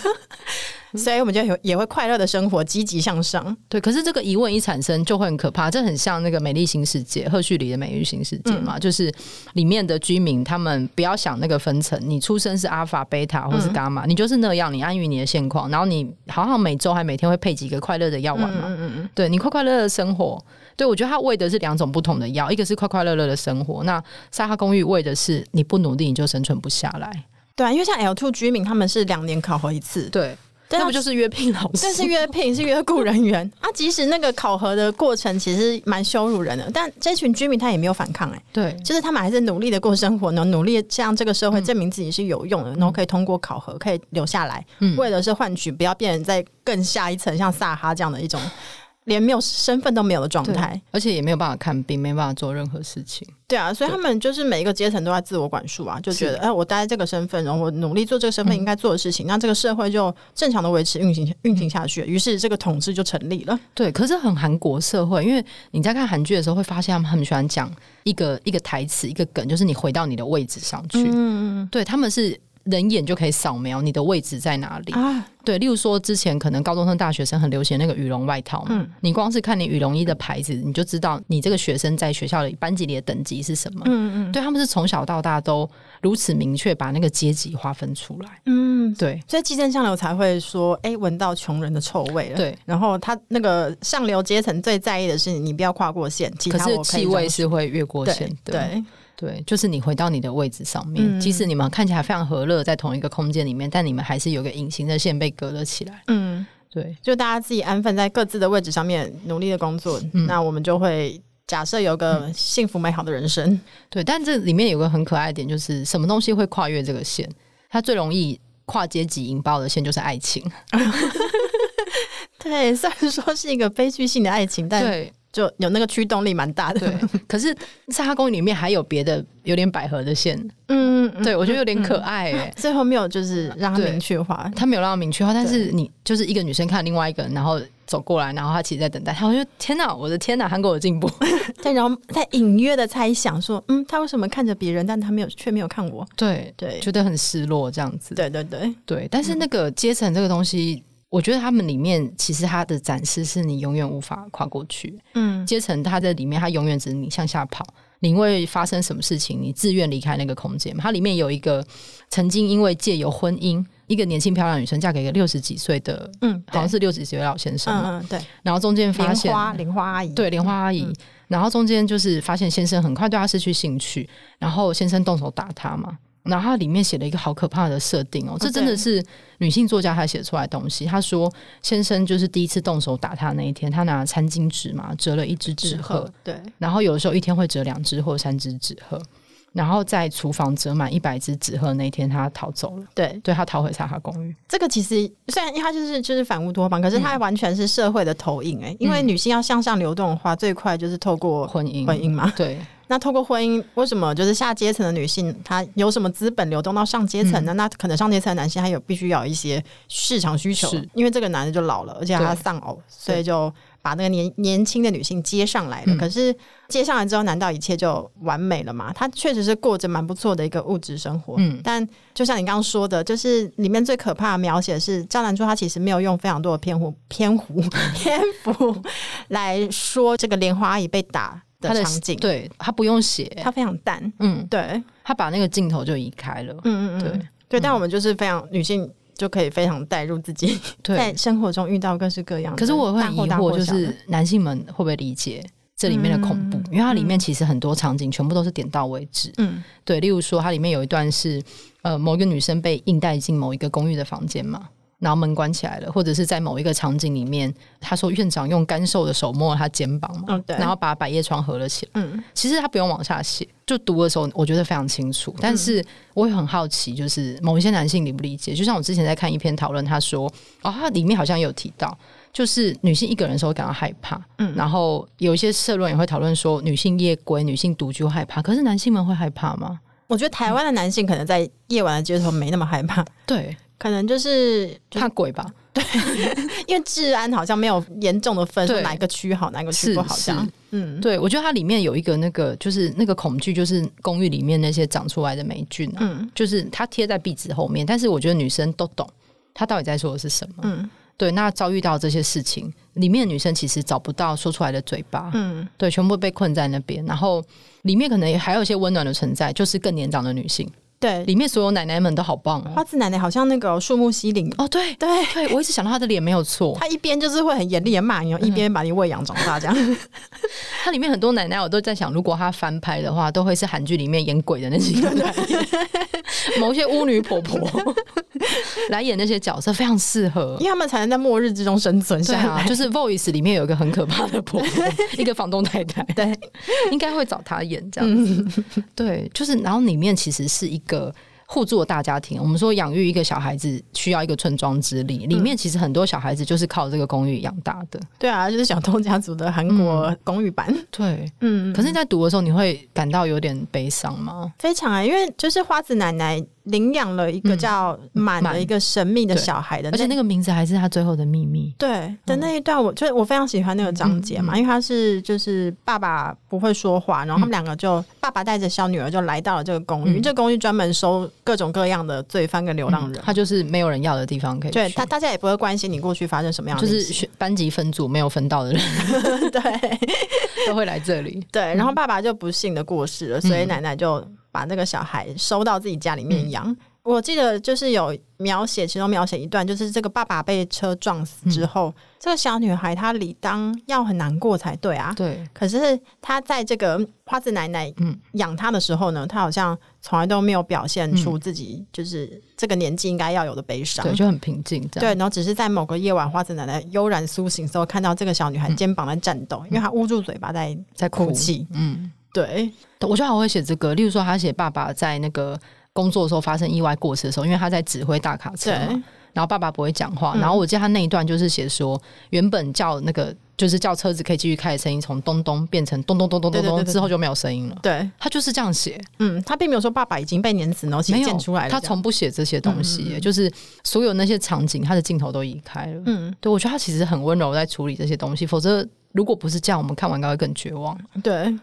所以我们就有也会快乐的生活，积极向上。对，可是这个疑问一产生就会很可怕，这很像那个《美丽新世界》赫胥黎的《美丽新世界》嘛，嗯、就是里面的居民，他们不要想那个分层，你出生是阿法、贝塔或是伽马，你就是那样，你安于你的现况，然后你好像每周还每天会配几个快乐的药丸嘛，嗯嗯嗯，对你快快乐乐的生活。对，我觉得他喂的是两种不同的药，一个是快快乐乐的生活，那沙哈公寓喂的是你不努力你就生存不下来。对啊，因为像 L two 居民他们是两年考核一次，对。那不就是约聘老师？但是约聘，是约雇人员啊！即使那个考核的过程其实蛮羞辱人的，但这群居民他也没有反抗哎、欸，对，就是他们还是努力的过生活呢，努力向这个社会证明自己是有用的，嗯、然后可以通过考核可以留下来，嗯、为的是换取不要变成在更下一层像萨哈这样的一种。连没有身份都没有的状态，而且也没有办法看病，没办法做任何事情。对啊，所以他们就是每一个阶层都在自我管束啊，就觉得哎、欸，我待在这个身份，然后我努力做这个身份应该做的事情，嗯、那这个社会就正常的维持运行运行下去，于是这个统治就成立了。对，可是很韩国社会，因为你在看韩剧的时候会发现，他们很喜欢讲一个一个台词，一个梗，就是你回到你的位置上去。嗯嗯，对他们是。人眼就可以扫描你的位置在哪里啊？对，例如说之前可能高中生、大学生很流行那个羽绒外套嘛，嗯，你光是看你羽绒衣的牌子，你就知道你这个学生在学校里班级里的等级是什么。嗯嗯，对他们是从小到大都如此明确把那个阶级划分出来。嗯，对，所以寄生上流才会说，哎，闻到穷人的臭味了。对，然后他那个上流阶层最在意的是你不要跨过线，其他我可是气味是会越过线的。对。对对，就是你回到你的位置上面，嗯、即使你们看起来非常和乐，在同一个空间里面，但你们还是有个隐形的线被隔了起来。嗯，对，就大家自己安分在各自的位置上面努力的工作，嗯、那我们就会假设有个幸福美好的人生。嗯、对，但这里面有个很可爱的点，就是什么东西会跨越这个线？它最容易跨阶级引爆的线就是爱情。对，虽然说是一个悲剧性的爱情，但对。就有那个驱动力蛮大的，对。可是《沙哈公寓》里面还有别的有点百合的线，嗯，对我觉得有点可爱哎、欸。最后没有就是让他明确化，他没有让他明确化，但是你就是一个女生看另外一个人，然后走过来，然后他其实在等待他，我觉得天哪，我的天哪，韩国有进步。对，然后在隐约的猜想说，嗯，他为什么看着别人，但他没有却没有看我？对对，对觉得很失落这样子。对对对对，但是那个阶层这个东西。我觉得他们里面其实他的展示是你永远无法跨过去。嗯，阶层他在里面，他永远只是你向下跑。你因为发生什么事情，你自愿离开那个空间。它里面有一个曾经因为借由婚姻，一个年轻漂亮女生嫁给一个六十几岁的，嗯，好像是六十几岁老先生。嗯嗯，对。然后中间发现莲花莲花阿姨，对莲花阿姨。然后中间就是发现先生很快对她失去兴趣，然后先生动手打她嘛。然后它里面写了一个好可怕的设定哦，这真的是女性作家她写出来的东西。她说，先生就是第一次动手打她那一天，她拿餐巾纸嘛折了一只纸鹤，对，然后有的时候一天会折两只或三只纸鹤。然后在厨房折满一百只纸鹤那天，他逃走了。对，对他逃回沙哈公寓。这个其实虽然他就是就是反乌托邦，可是他完全是社会的投影哎、欸。因为女性要向上流动的话，最快就是透过婚姻，婚姻嘛。对。那透过婚姻，为什么就是下阶层的女性，她有什么资本流动到上阶层呢？嗯、那可能上阶层的男性，他有必须要一些市场需求，因为这个男的就老了，而且他丧偶，所以就把那个年年轻的女性接上来了。可是接上来之后，难道一切就完美了吗？她确实是过着蛮不错的一个物质生活。嗯，但就像你刚刚说的，就是里面最可怕的描写是赵南珠，她其实没有用非常多的篇幅、篇幅、篇幅来说这个莲花阿姨被打。他的场景，对，他不用写，他非常淡，嗯，对，他把那个镜头就移开了，嗯嗯嗯，对。对，但我们就是非常女性就可以非常带入自己，在生活中遇到各式各样的。可是我会疑惑，就是男性们会不会理解这里面的恐怖？因为它里面其实很多场景全部都是点到为止，嗯，对，例如说它里面有一段是呃某一个女生被硬带进某一个公寓的房间嘛。然后门关起来了，或者是在某一个场景里面，他说院长用干瘦的手摸了他肩膀嘛，嗯、然后把百叶窗合了起来。嗯，其实他不用往下写，就读的时候我觉得非常清楚。但是我也很好奇，就是某一些男性理不理解？就像我之前在看一篇讨论，他说哦，他里面好像有提到，就是女性一个人的时候感到害怕。嗯，然后有一些社论也会讨论说，女性夜归、女性独居害怕，可是男性们会害怕吗？我觉得台湾的男性可能在夜晚的街头没那么害怕。对。可能就是就怕鬼吧，对，因为治安好像没有严重的分，哪个区好，哪个区不好这样。嗯，对，我觉得它里面有一个那个，就是那个恐惧，就是公寓里面那些长出来的霉菌啊，嗯，就是它贴在壁纸后面，但是我觉得女生都懂，她到底在说的是什么。嗯，对，那遭遇到这些事情，里面的女生其实找不到说出来的嘴巴，嗯，对，全部被困在那边，然后里面可能也还有一些温暖的存在，就是更年长的女性。对，里面所有奶奶们都好棒哦。花子奶奶好像那个树木希林。哦，对对。对，我一直想到她的脸没有错，她一边就是会很严厉的骂你，一边把你喂养长大这样。它里面很多奶奶，我都在想，如果她翻拍的话，都会是韩剧里面演鬼的那几个 奶奶，某些巫女婆婆 来演那些角色，非常适合，因为他们才能在末日之中生存下来。就是 Voice 里面有一个很可怕的婆婆，一个房东太太，对，应该会找她演这样子。对，就是然后里面其实是一个。互助的大家庭，我们说养育一个小孩子需要一个村庄之力，里面其实很多小孩子就是靠这个公寓养大的。对啊，就是小偷家族的韩国公寓版。嗯、对，嗯。可是你在读的时候，你会感到有点悲伤吗？非常啊，因为就是花子奶奶。领养了一个叫满的一个神秘的小孩的，而且那个名字还是他最后的秘密。对的那一段，我就是我非常喜欢那个章节嘛，因为他是就是爸爸不会说话，然后他们两个就爸爸带着小女儿就来到了这个公寓，这个公寓专门收各种各样的罪犯跟流浪人，他就是没有人要的地方可以。对他，大家也不会关心你过去发生什么样的，就是班级分组没有分到的人，对，都会来这里。对，然后爸爸就不幸的过世了，所以奶奶就。把那个小孩收到自己家里面养。嗯、我记得就是有描写，其中描写一段，就是这个爸爸被车撞死之后，嗯、这个小女孩她理当要很难过才对啊。对。可是她在这个花子奶奶养她的时候呢，她、嗯、好像从来都没有表现出自己就是这个年纪应该要有的悲伤，对，就很平静。对，然后只是在某个夜晚，花子奶奶悠然苏醒之后，看到这个小女孩肩膀在颤抖，嗯、因为她捂住嘴巴在在哭泣。嗯。对，我觉得还会写这个。例如说，他写爸爸在那个工作的时候发生意外过世的时候，因为他在指挥大卡车嘛，然后爸爸不会讲话。嗯、然后我记得他那一段就是写说，原本叫那个就是叫车子可以继续开的声音，从咚咚变成咚咚咚咚咚咚之后就没有声音了。对，他就是这样写。嗯，他并没有说爸爸已经被碾死，然后其实溅出来了。他从不写这些东西，嗯嗯嗯就是所有那些场景，他的镜头都移开了。嗯，对，我觉得他其实很温柔在处理这些东西，否则如果不是这样，我们看完应该会更绝望。对。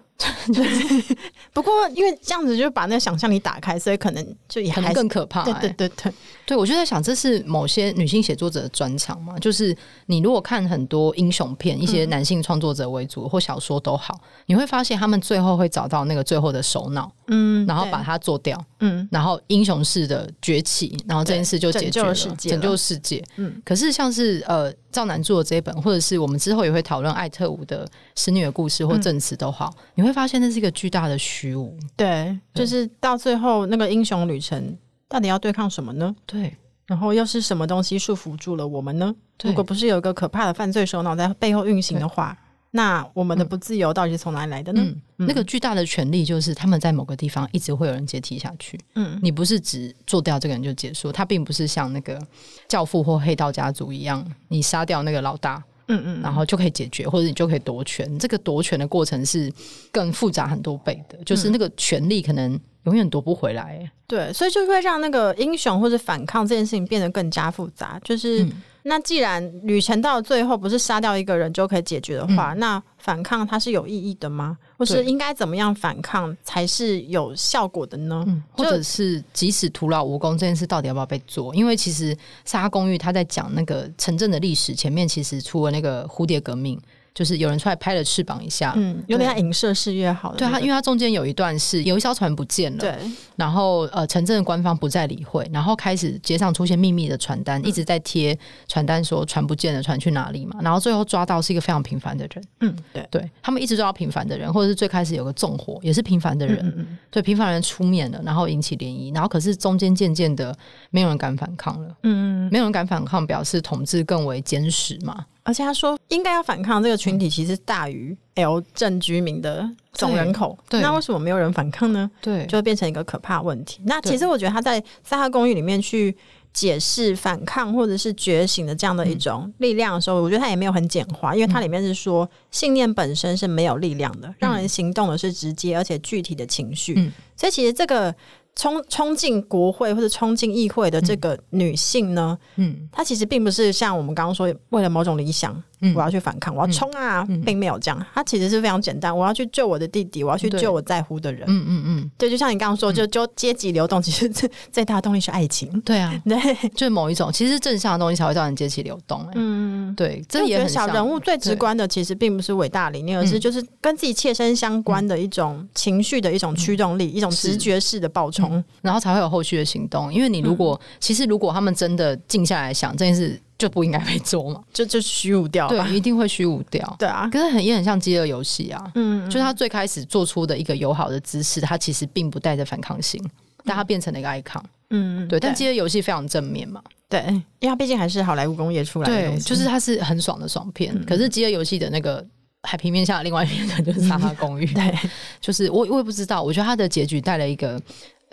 不过因为这样子就把那个想象力打开，所以可能就也还更可怕，欸。对对对对，对我就在想，这是某些女性写作者的专长嘛？就是你如果看很多英雄片，一些男性创作者为主或小说都好，你会发现他们最后会找到那个最后的首脑，嗯，然后把它做掉，嗯，然后英雄式的崛起，然后这件事就解决了，拯救世界，拯救世界。嗯，可是像是呃赵楠做的这一本，或者是我们之后也会讨论艾特伍的《使女的故事》或《证词》都好，你会。发现那是一个巨大的虚无，对，就是到最后那个英雄旅程到底要对抗什么呢？对，然后又是什么东西束缚住了我们呢？如果不是有一个可怕的犯罪首脑在背后运行的话，那我们的不自由到底是从哪里来的呢？嗯嗯、那个巨大的权力就是他们在某个地方一直会有人接替下去。嗯，你不是只做掉这个人就结束，他并不是像那个教父或黑道家族一样，你杀掉那个老大，嗯嗯，然后就可以解决，或者你就可以夺权。这个夺权的过程是更复杂很多倍的，就是那个权力可能永远夺不回来。对，所以就会让那个英雄或者反抗这件事情变得更加复杂，就是。嗯那既然旅程到最后不是杀掉一个人就可以解决的话，嗯、那反抗它是有意义的吗？或是应该怎么样反抗才是有效果的呢？嗯、或者是即使徒劳无功这件事到底要不要被做？因为其实《沙公寓》他在讲那个城镇的历史前面，其实出了那个蝴蝶革命。就是有人出来拍了翅膀一下，嗯，有点像影射是越好的。对，他因为他中间有一段是有一艘船不见了，对，然后呃，城镇的官方不再理会，然后开始街上出现秘密的传单，嗯、一直在贴传单说船不见了，船去哪里嘛？然后最后抓到是一个非常平凡的人，嗯，对，对他们一直抓到平凡的人，或者是最开始有个纵火也是平凡的人，嗯嗯，对，平凡人出面了，然后引起涟漪，然后可是中间渐渐的没有人敢反抗了，嗯嗯，没有人敢反抗，表示统治更为坚实嘛。而且他说，应该要反抗这个群体，其实大于 L 镇居民的总人口。对，那为什么没有人反抗呢？对，就会变成一个可怕问题。那其实我觉得他在《撒哈公寓》里面去解释反抗或者是觉醒的这样的一种力量的时候，嗯、我觉得他也没有很简化，因为它里面是说信念本身是没有力量的，让人行动的是直接而且具体的情绪。嗯，所以其实这个。冲冲进国会或者冲进议会的这个女性呢，嗯，她其实并不是像我们刚刚说为了某种理想，嗯，我要去反抗，我要冲啊，并没有这样。他其实是非常简单，我要去救我的弟弟，我要去救我在乎的人。嗯嗯嗯，对，就像你刚刚说，就就阶级流动，其实最最大的动力是爱情。对啊，对，就是某一种，其实正向的东西才会造成阶级流动。嗯，对，这也很小人物最直观的，其实并不是伟大理念，而是就是跟自己切身相关的一种情绪的一种驱动力，一种直觉式的爆冲。嗯、然后才会有后续的行动。因为你如果、嗯、其实如果他们真的静下来想这件事，就不应该被做嘛，就 就虚无掉，对，一定会虚无掉。对啊，可是很也很像饥饿游戏啊，嗯，就是他最开始做出的一个友好的姿势，他其实并不带着反抗性，但他变成了一个 icon，嗯，对。但饥饿游戏非常正面嘛，对，因为它毕竟还是好莱坞工业出来的就是它是很爽的爽片。嗯、可是饥饿游戏的那个海平面下的另外一面，就是《沙哈公寓》，对，就是我我也不知道，我觉得他的结局带了一个。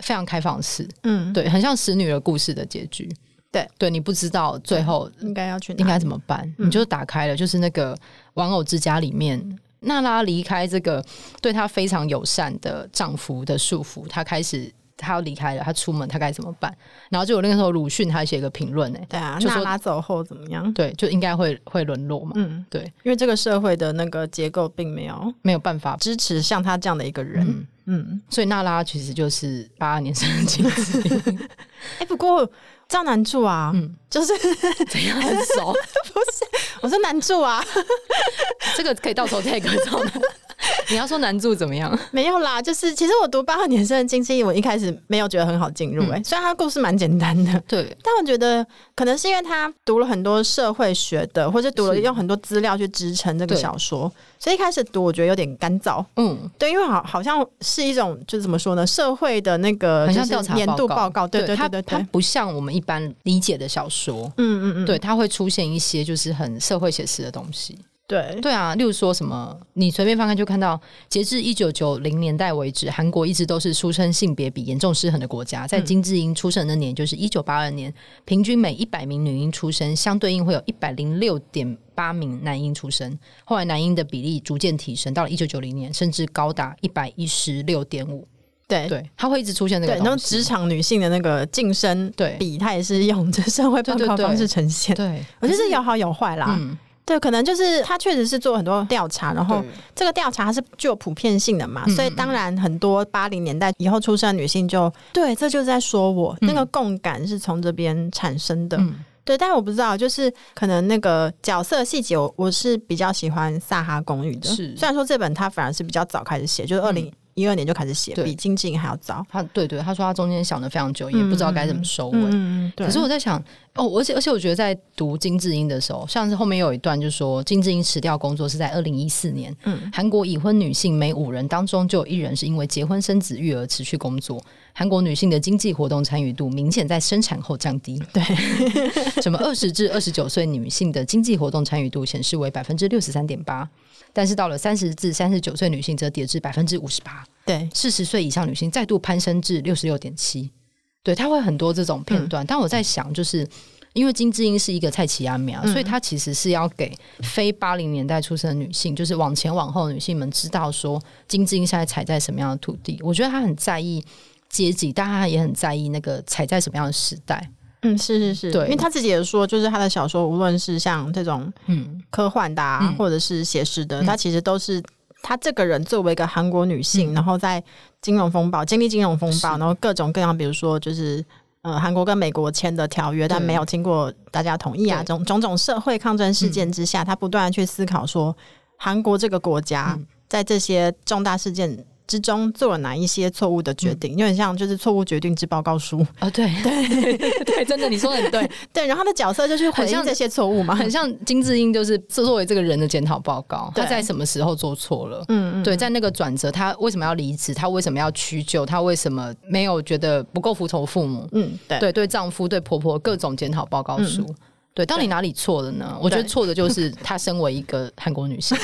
非常开放式，嗯，对，很像使女的故事的结局，对，对，你不知道最后应该要去应该怎么办，嗯、你就打开了，就是那个玩偶之家里面，娜拉离开这个对她非常友善的丈夫的束缚，她开始她要离开了，她出门她该怎么办？然后就有那个时候鲁迅他写一个评论，哎，对啊，就说娜拉走后怎么样？对，就应该会会沦落嘛，嗯，对，因为这个社会的那个结构并没有没有办法支持像他这样的一个人。嗯嗯，所以娜拉其实就是八二年生的金智英。哎，不过赵男助啊，嗯，就是怎样很熟？不是，我说男助啊，这个可以到时候再改造。你要说男助怎么样？没有啦，就是其实我读八二年生的金智英，我一开始没有觉得很好进入、欸。哎、嗯，虽然他故事蛮简单的，对，但我觉得可能是因为他读了很多社会学的，或者读了用很多资料去支撑这个小说，所以一开始读我觉得有点干燥。嗯，对，因为好好像是一种就是怎么说呢，社会的那个很像调查年度报告，对对对对，它不像我们一般理解的小说。嗯嗯嗯，对，它会出现一些就是很社会写实的东西。对对啊，例如说什么，你随便翻开就看到，截至一九九零年代为止，韩国一直都是出生性别比严重失衡的国家。在金智英出生的那年，就是一九八二年，平均每一百名女婴出生，相对应会有一百零六点八名男婴出生。后来男婴的比例逐渐提升，到了一九九零年，甚至高达一百一十六点五。对对，它会一直出现那个。对，然后职场女性的那个晋升比，它也是用这社会报告方式呈现。对，对，对，我觉得是有好有坏啦。嗯对，可能就是他确实是做很多调查，然后这个调查它是具有普遍性的嘛，所以当然很多八零年代以后出生的女性就对，这就是在说我、嗯、那个共感是从这边产生的。嗯、对，但是我不知道，就是可能那个角色细节，我我是比较喜欢《萨哈公寓》的。是，虽然说这本它反而是比较早开始写，就是二零。一二年就开始写，比金智英还要早。他对对，他说他中间想的非常久，也不知道该怎么收尾。嗯、可是我在想，哦，而且而且，我觉得在读金智英的时候，像是后面有一段，就是说金智英辞掉工作是在二零一四年。嗯，韩国已婚女性每五人当中就有一人是因为结婚生子育儿辞去工作。韩国女性的经济活动参与度明显在生产后降低。对，什么二十至二十九岁女性的经济活动参与度显示为百分之六十三点八，但是到了三十至三十九岁女性则跌至百分之五十八。对，四十岁以上女性再度攀升至六十六点七。对，他会很多这种片段，嗯、但我在想就是。因为金智英是一个菜市仔名，所以她其实是要给非八零年代出生的女性，就是往前往后的女性们知道说金智英现在踩在什么样的土地。我觉得她很在意阶级，但他也很在意那个踩在什么样的时代。嗯，是是是，对，因为他自己也说，就是他的小说，无论是像这种嗯。科幻的，啊，或者是写实的，她、嗯、其实都是他这个人作为一个韩国女性，嗯、然后在金融风暴经历金融风暴，然后各种各样，比如说就是。呃，韩国跟美国签的条约，但没有经过大家同意啊，种种种社会抗争事件之下，嗯、他不断的去思考说，韩国这个国家在这些重大事件之中做了哪一些错误的决定，有点像就是错误决定之报告书。啊，对。对。对，真的你说的很对。对，然后他的角色就是回应这些错误嘛，很像金智英，就是作为这个人的检讨报告，他在什么时候做错了，嗯嗯，对，在那个转折，他为什么要离职，他为什么要屈就，他为什么没有觉得不够服从父母，嗯，对。对，对丈夫对婆婆各种检讨报告书。嗯对，到底哪里错了呢？我觉得错的就是 她身为一个韩国女性，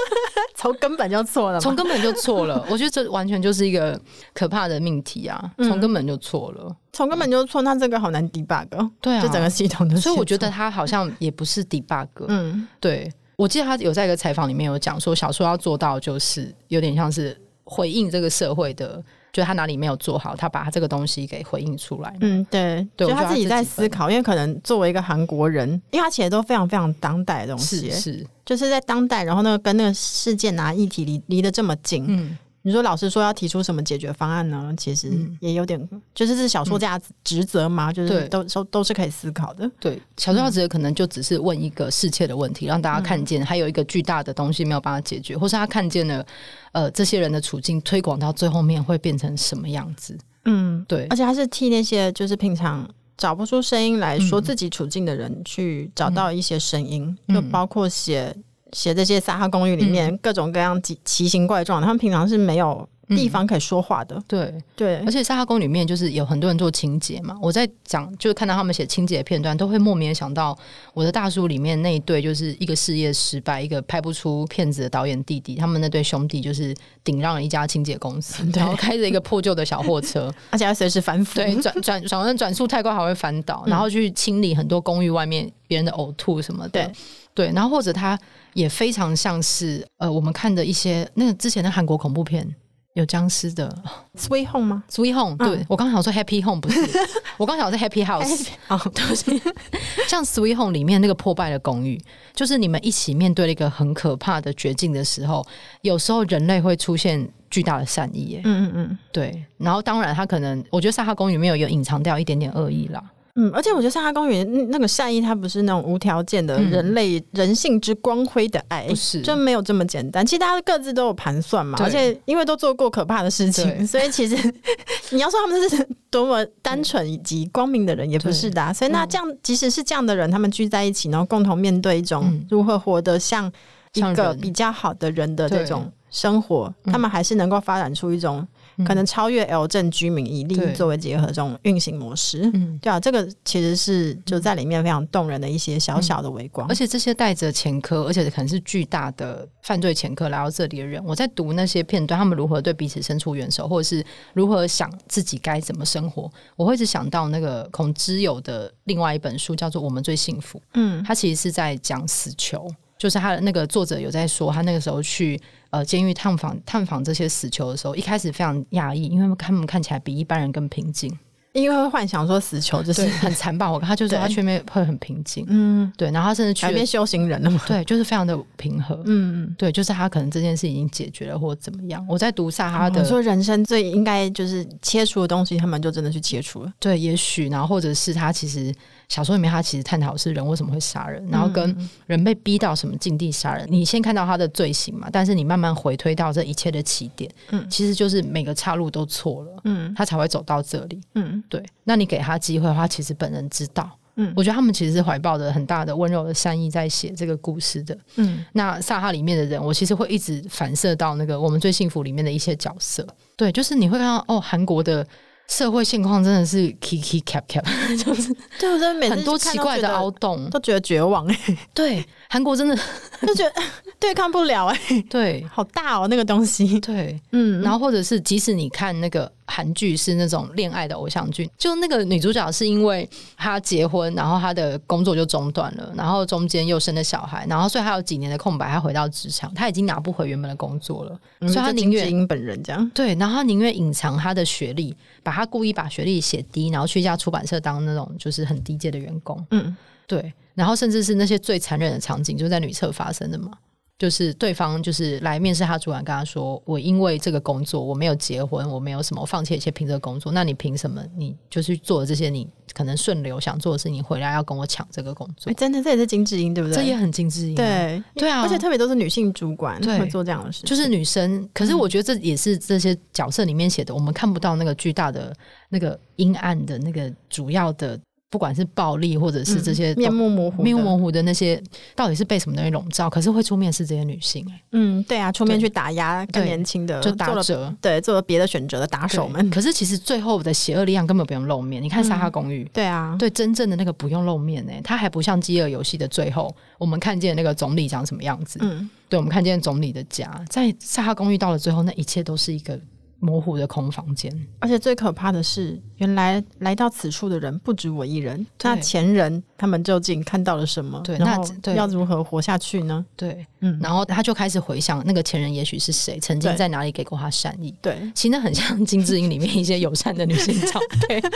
从根本就错了，从根本就错了。我觉得这完全就是一个可怕的命题啊！从根本就错了，从、嗯、根本就错，那这个好难 debug。对啊，就整个系统的。所以我觉得她好像也不是 debug。嗯，对，我记得她有在一个采访里面有讲说，小说要做到就是有点像是回应这个社会的。就他哪里没有做好，他把他这个东西给回应出来。嗯，对，对，就他自己在思考，因为可能作为一个韩国人，因为他写的都非常非常当代的东西，是，是就是在当代，然后那个跟那个事件啊议题离离得这么近。嗯。你说老师说要提出什么解决方案呢？其实也有点，嗯、就是是小说家职责嘛，嗯、就是都都都是可以思考的。对，小说家职责可能就只是问一个世切的问题，让大家看见还有一个巨大的东西没有办法解决，或是他看见了呃这些人的处境推广到最后面会变成什么样子。嗯，对，而且他是替那些就是平常找不出声音来说自己处境的人去找到一些声音，嗯、就包括写。写这些撒哈公寓里面各种各样奇奇形怪状的，他们平常是没有地方可以说话的。对。对，而且沙哈公寓里面就是有很多人做清洁嘛。我在讲，就是看到他们写清洁的片段，都会莫名想到我的大叔里面那一对，就是一个事业失败、一个拍不出片子的导演弟弟，他们那对兄弟就是顶让了一家清洁公司，然后开着一个破旧的小货车，而且要随时反腐，对，转转转弯转速太快还会翻倒，然后去清理很多公寓外面别人的呕吐什么的。对。对，然后或者他也非常像是呃，我们看的一些那个之前的韩国恐怖片，有僵尸的《Sweet Home》吗？《Sweet Home》对，我刚想说《Happy Home》不是，我刚想说《Happy House》哦，对不起，像《Sweet Home》里面那个破败的公寓，就是你们一起面对了一个很可怕的绝境的时候，有时候人类会出现巨大的善意耶，嗯嗯嗯，对，然后当然他可能，我觉得《沙哈公寓》里面有有隐藏掉一点点恶意啦。嗯，而且我觉得《撒哈公寓》那个善意，它不是那种无条件的人类、嗯、人性之光辉的爱，不是，就没有这么简单。其实大家各自都有盘算嘛，而且因为都做过可怕的事情，所以其实 你要说他们是多么单纯以及光明的人，也不是的、啊。所以那这样，即使是这样的人，他们聚在一起，然后共同面对一种如何活得像一个比较好的人的这种生活，他们还是能够发展出一种。可能超越 L 镇居民以利益作为结合这种运行模式，嗯，对啊，这个其实是就在里面非常动人的一些小小的微光，嗯、而且这些带着前科，而且可能是巨大的犯罪前科来到这里的人，我在读那些片段，他们如何对彼此伸出援手，或者是如何想自己该怎么生活，我会一直想到那个孔之友的另外一本书，叫做《我们最幸福》，嗯，他其实是在讲死囚。就是他的那个作者有在说，他那个时候去呃监狱探访探访这些死囚的时候，一开始非常讶异，因为他们看起来比一般人更平静。因为会幻想说死囚就是很残暴，我跟他就是他却没会很平静，嗯，对，然后他甚至去变修行人了嘛，对，就是非常的平和，嗯，对，就是他可能这件事已经解决了或者怎么样。我在读萨哈的，说人生最应该就是切除的东西，他们就真的去切除了，对，也许然后或者是他其实小说里面他其实探讨是人为什么会杀人，然后跟人被逼到什么境地杀人。你先看到他的罪行嘛，但是你慢慢回推到这一切的起点，嗯，其实就是每个岔路都错了，嗯，他才会走到这里，嗯。对，那你给他机会的话，其实本人知道。嗯，我觉得他们其实是怀抱着很大的温柔的善意在写这个故事的。嗯，那萨哈里面的人，我其实会一直反射到那个我们最幸福里面的一些角色。对，就是你会看到哦，韩国的社会现况真的是 kiki cap cap，就是对，我真的每次很多奇怪的凹洞，都觉得绝望哎、欸。对，韩国真的 就觉得 对抗不了哎、欸。对，好大哦那个东西。对，嗯，然后或者是即使你看那个韩剧是那种恋爱的偶像剧，就那个女主角是因为她结婚，然后她的工作就中断了，然后中间又生了小孩，然后所以她有几年的空白，她回到职场，她已经拿不回原本的工作了，嗯、所以她宁愿本人这样。对，然后她宁愿隐藏她的学历，把她。故意把学历写低，然后去一家出版社当那种就是很低阶的员工。嗯，对。然后甚至是那些最残忍的场景，就是在女厕发生的嘛。就是对方就是来面试他主管，跟他说：“我因为这个工作，我没有结婚，我没有什么，我放弃一切凭这个工作。那你凭什么？你就是做了这些你可能顺流想做的事，你回来要跟我抢这个工作？欸、真的，这也是金智英对不对？这也很金智英、啊。对对啊，而且特别都是女性主管会做这样的事，就是女生。可是我觉得这也是这些角色里面写的，我们看不到那个巨大的、那个阴暗的那个主要的。”不管是暴力，或者是这些、嗯、面目模糊、面目模糊的那些，到底是被什么东西笼罩？可是会出面是这些女性、欸，嗯，对啊，出面去打压更年轻的，就打折，对，做了别的选择的打手们。可是其实最后的邪恶力量根本不用露面。你看《沙哈公寓》，对啊，对，真正的那个不用露面呢、欸，他还不像《饥饿游戏》的最后，我们看见那个总理长什么样子。嗯，对，我们看见总理的家，在《沙哈公寓》到了最后，那一切都是一个。模糊的空房间，而且最可怕的是，原来来到此处的人不止我一人。那前人他们究竟看到了什么？对，那要如何活下去呢？对，嗯，然后他就开始回想那个前人，也许是谁，曾经在哪里给过他善意？对，其实那很像金智英里面一些友善的女性照片，对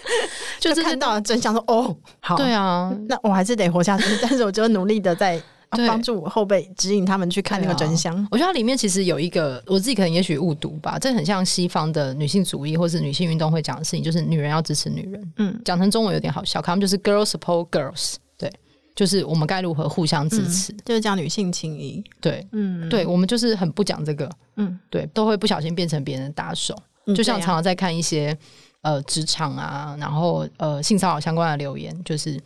就是看到了真相，说哦，好，对啊，那我还是得活下去，但是我就努力的在。帮助我后辈指引他们去看那个真相。啊、我觉得它里面其实有一个，我自己可能也许误读吧。这很像西方的女性主义或是女性运动会讲的事情，就是女人要支持女人。嗯，讲成中文有点好笑，他们就是 girls support girls。对，就是我们该如何互相支持，嗯、就是讲女性情谊。对，嗯，对，我们就是很不讲这个。嗯，对，都会不小心变成别人的打手。嗯、就像常常在看一些呃职场啊，然后呃性骚扰相关的留言，就是。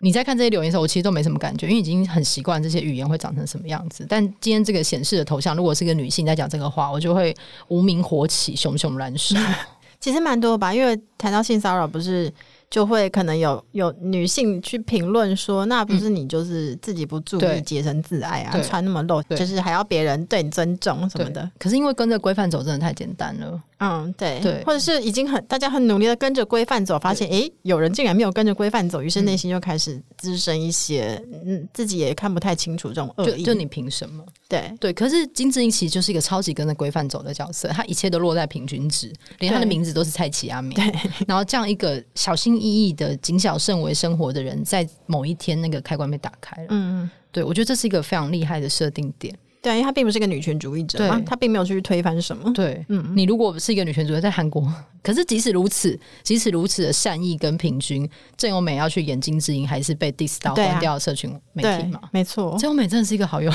你在看这些留言的时候，我其实都没什么感觉，因为已经很习惯这些语言会长成什么样子。但今天这个显示的头像，如果是个女性在讲这个话，我就会无名火起，熊熊燃烧。其实蛮多吧，因为谈到性骚扰，不是。就会可能有有女性去评论说，那不是你就是自己不注意洁身自爱啊，穿那么露，就是还要别人对你尊重什么的。可是因为跟着规范走真的太简单了。嗯，对。对，或者是已经很大家很努力的跟着规范走，发现诶有人竟然没有跟着规范走，于是内心就开始滋生一些嗯自己也看不太清楚这种恶意。就，就你凭什么？对。对，可是金智英其实就是一个超级跟着规范走的角色，她一切都落在平均值，连她的名字都是蔡奇阿美。对，然后这样一个小心翼翼的谨小慎微生活的人，在某一天那个开关被打开了。嗯嗯，对我觉得这是一个非常厉害的设定点。对，因为他并不是一个女权主义者嘛，他并没有去推翻什么。对，嗯，你如果是一个女权主义，在韩国，可是即使如此，即使如此的善意跟平均，郑有美要去演金智英，还是被 diss 到关掉社群媒体嘛？没错，郑有美真的是一个好友，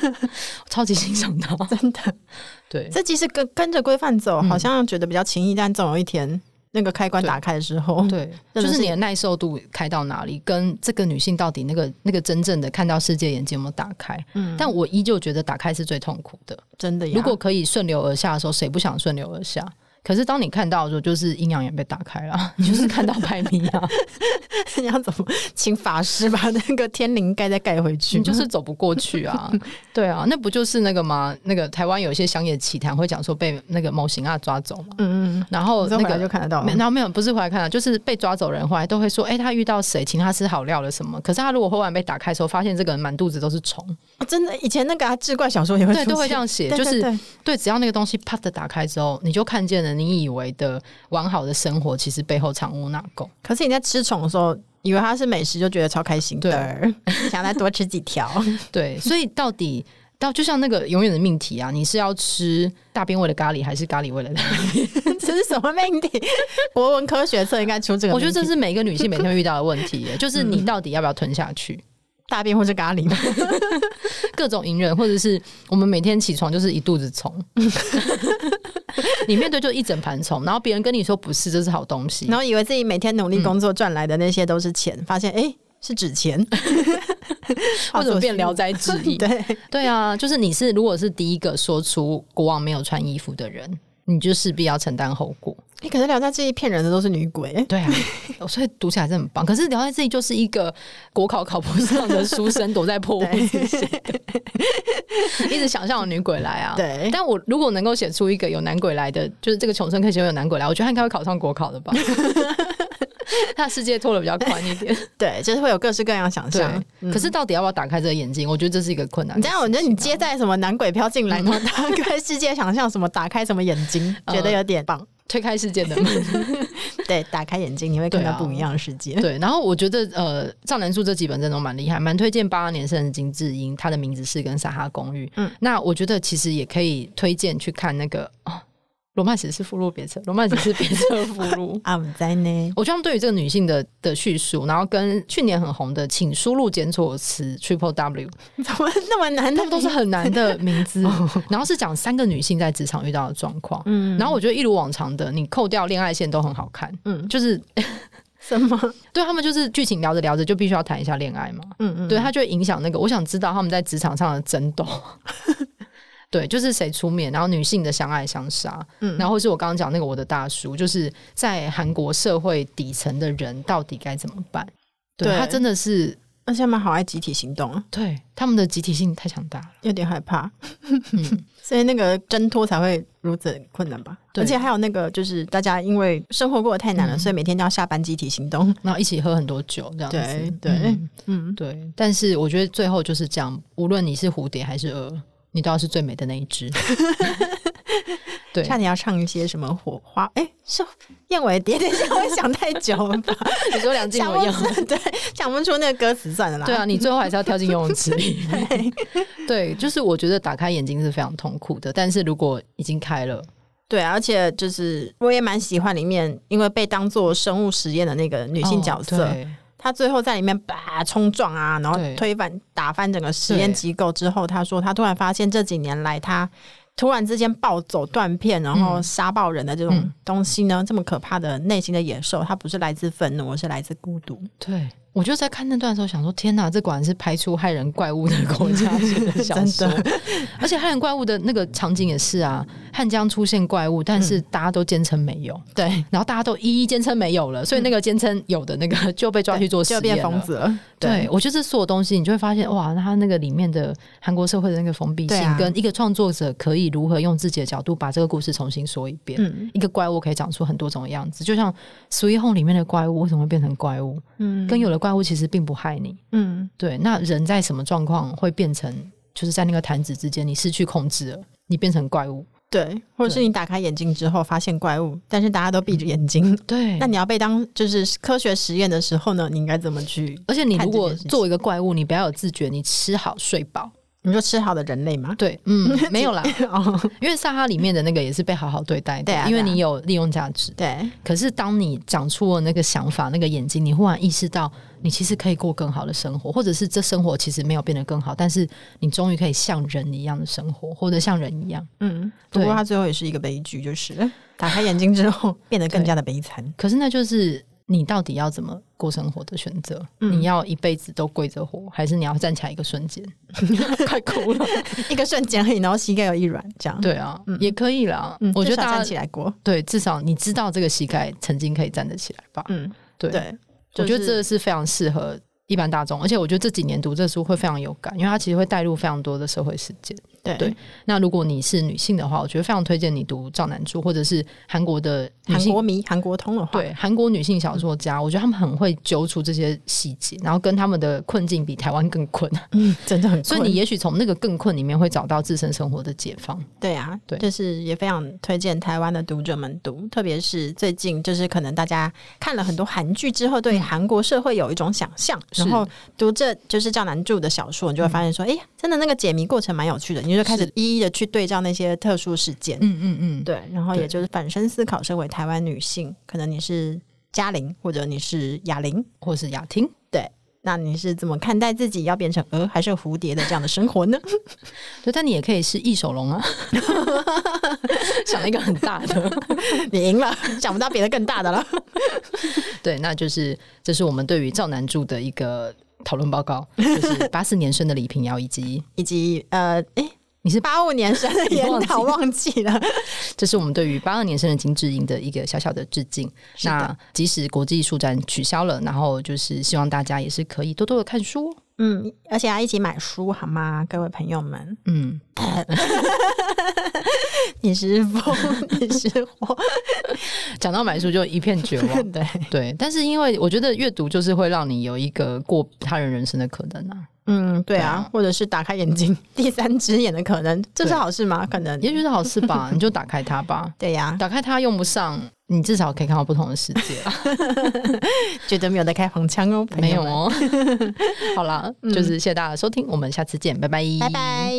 超级欣赏她，真的。对，这即使跟跟着规范走，好像觉得比较轻易，但总有一天。那个开关打开的时候，对，是就是你的耐受度开到哪里，跟这个女性到底那个那个真正的看到世界眼睛有没有打开？嗯，但我依旧觉得打开是最痛苦的，真的。如果可以顺流而下的时候，谁不想顺流而下？可是当你看到的时候，就是阴阳眼被打开了，你 就是看到拍咪啊！你要怎么请法师把那个天灵盖再盖回去？你就是走不过去啊！对啊，那不就是那个吗？那个台湾有一些乡野奇谈会讲说被那个某型啊抓走嘛。嗯嗯。然后那个就看得到，然后没有不是回来看到，就是被抓走人后来都会说，哎、欸，他遇到谁，请他吃好料了什么？可是他如果后来被打开的时候，发现这个人满肚子都是虫、哦。真的，以前那个志怪小说也会对都会这样写，就是对，只要那个东西啪的打开之后，你就看见了你以为的。完好的生活其实背后藏污纳垢。可是你在吃虫的时候，以为它是美食，就觉得超开心的，对 想再多吃几条。对，所以到底到就像那个永远的命题啊，你是要吃大便味的咖喱，还是咖喱味的大便？这是什么命题？国文科学课应该出这个。我觉得这是每个女性每天会遇到的问题，就是你到底要不要吞下去？大便或者咖喱，各种隐忍，或者是我们每天起床就是一肚子虫，你面对就一整盘虫，然后别人跟你说不是，这是好东西，然后以为自己每天努力工作赚来的那些都是钱，嗯、发现哎、欸、是纸钱，或者变聊斋志异？对。对啊，就是你是如果是第一个说出国王没有穿衣服的人。你就势必要承担后果。你、欸、可能聊斋志异骗人的都是女鬼，对啊，所以读起来是很棒。可是聊斋志异就是一个国考考不上的书生躲在破屋子一直想象有女鬼来啊。对，但我如果能够写出一个有男鬼来的，就是这个穷生可以写有男鬼来，我觉得他应该会考上国考的吧。他的世界拖得比较宽一点，对，就是会有各式各样想象。嗯、可是到底要不要打开这个眼睛？我觉得这是一个困难。这样，我觉得你接待什么男鬼飘进来，打开世界想象什么？打开什么眼睛？觉得有点棒。推开世界的门，对，打开眼睛，你会看到不一样的世界。对，啊、对，然后我觉得，呃，赵南树这几本真的蛮厉害，蛮推荐八二年生的金智英，他的名字是跟撒哈公寓。嗯，那我觉得其实也可以推荐去看那个。哦罗曼史是附录别册，罗曼史是别册附录。啊，我在呢。我觉得他们对于这个女性的的叙述，然后跟去年很红的，请输入检索词 Triple W，怎么那么难？他们都是很难的名字。然后是讲三个女性在职场遇到的状况。嗯，然后我觉得一如往常的，你扣掉恋爱线都很好看。嗯，就是 什么？对他们就是剧情聊着聊着就必须要谈一下恋爱嘛。嗯嗯，对他就影响那个。我想知道他们在职场上的争斗。对，就是谁出面，然后女性的相爱相杀，嗯，然后是我刚刚讲那个我的大叔，就是在韩国社会底层的人到底该怎么办？对，对。他真的是，而且他们好爱集体行动，对，他们的集体性太强大了，有点害怕，嗯，所以那个挣脱才会如此困难吧？对，而且还有那个就是大家因为生活过得太难了，嗯，所以每天都要下班集体行动，然后一起喝很多酒，这样子，对对，嗯，嗯。对，但是我觉得最后就是这样，无论你是蝴蝶还是蛾。你都要是最美的那一只 对，差点要唱一些什么火花，哎、欸，是燕尾蝶，等一下我想太久了吧？你说梁静茹一样，对，想不出那个歌词算了啦。对啊，你最后还是要跳进游泳池里。对，对，就是我觉得打开眼睛是非常痛苦的，但是如果已经开了，对，而且就是我也蛮喜欢里面，因为被当做生物实验的那个女性角色。哦他最后在里面把冲撞啊，然后推翻打翻整个实验机构之后，他说他突然发现这几年来他突然之间暴走断片，然后杀爆人的这种东西呢，嗯、这么可怕的内心的野兽，它不是来自愤怒，而是来自孤独。对。我就在看那段的时候，想说：天哪，这果然是拍出害人怪物的国家 写的小说。而且害人怪物的那个场景也是啊，汉江出现怪物，但是大家都坚称没有。嗯、对，然后大家都一一坚称没有了，所以那个坚称有的那个 就被抓去做实验了，就变疯子了。对，对我觉得这所有东西，你就会发现哇，那他那个里面的韩国社会的那个封闭性，跟一个创作者可以如何用自己的角度把这个故事重新说一遍。嗯、一个怪物可以长出很多种样子，就像《Sweet Home》里面的怪物为什么会变成怪物？嗯，跟有的怪物其实并不害你，嗯，对。那人在什么状况会变成，就是在那个弹指之间，你失去控制了，你变成怪物，对，或者是你打开眼睛之后发现怪物，但是大家都闭着眼睛，嗯、对。那你要被当就是科学实验的时候呢，你应该怎么去？而且你如果作为一个怪物，你不要有自觉，你吃好睡饱。你说吃好的人类吗？对，嗯，没有啦，因为撒哈里面的那个也是被好好对待的，对，因为你有利用价值。对，可是当你长出了那个想法，那个眼睛，你忽然意识到，你其实可以过更好的生活，或者是这生活其实没有变得更好，但是你终于可以像人一样的生活，或者像人一样。嗯，不过他最后也是一个悲剧，就是打开眼睛之后变得更加的悲惨。可是那就是你到底要怎么？过生活的选择，嗯、你要一辈子都跪着活，还是你要站起来一个瞬间？快哭了，一个瞬间而已，然后膝盖有一软，这样对啊，嗯、也可以啦。嗯、我觉得大家站起来过，对，至少你知道这个膝盖曾经可以站得起来吧？嗯，对，对就是、我觉得这是非常适合一般大众，而且我觉得这几年读这书会非常有感，因为它其实会带入非常多的社会事件。对，对，那如果你是女性的话，我觉得非常推荐你读赵南柱，或者是韩国的韩国迷、韩国通的话，对，韩国女性小说家，嗯、我觉得他们很会揪出这些细节，然后跟他们的困境比台湾更困，嗯，真的很困。所以你也许从那个更困里面会找到自身生活的解放。对啊，对，就是也非常推荐台湾的读者们读，特别是最近就是可能大家看了很多韩剧之后，对韩国社会有一种想象，嗯、然后读这就是赵南柱的小说，你就会发现说，哎呀、嗯，真的那个解谜过程蛮有趣的。就开始一一的去对照那些特殊事件，嗯嗯嗯，对，然后也就是反身思考，身为台湾女性，可能你是嘉玲，或者你是雅玲，或是雅婷，对，那你是怎么看待自己要变成蛾还是蝴蝶的这样的生活呢？对，但你也可以是翼手龙啊，想了一个很大的，你赢了，想不到别的更大的了。对，那就是这是我们对于赵南柱的一个。讨论报告就是八四年生的李平遥，以及以及呃，哎，你是八五年生的 研讨，忘记了。这是我们对于八二年生的金智英的一个小小的致敬。那即使国际艺术展取消了，然后就是希望大家也是可以多多的看书。嗯，而且要一起买书好吗，各位朋友们？嗯，你是疯，你是火。讲到买书就一片绝望。对对，但是因为我觉得阅读就是会让你有一个过他人人生的可能啊。嗯，对啊，或者是打开眼睛，第三只眼的可能，这是好事吗？可能，也许是好事吧。你就打开它吧。对呀、啊，打开它用不上，你至少可以看到不同的世界。觉得没有在开黄腔哦，没有哦。好了，就是谢谢大家的收听，我们下次见，拜拜，拜拜。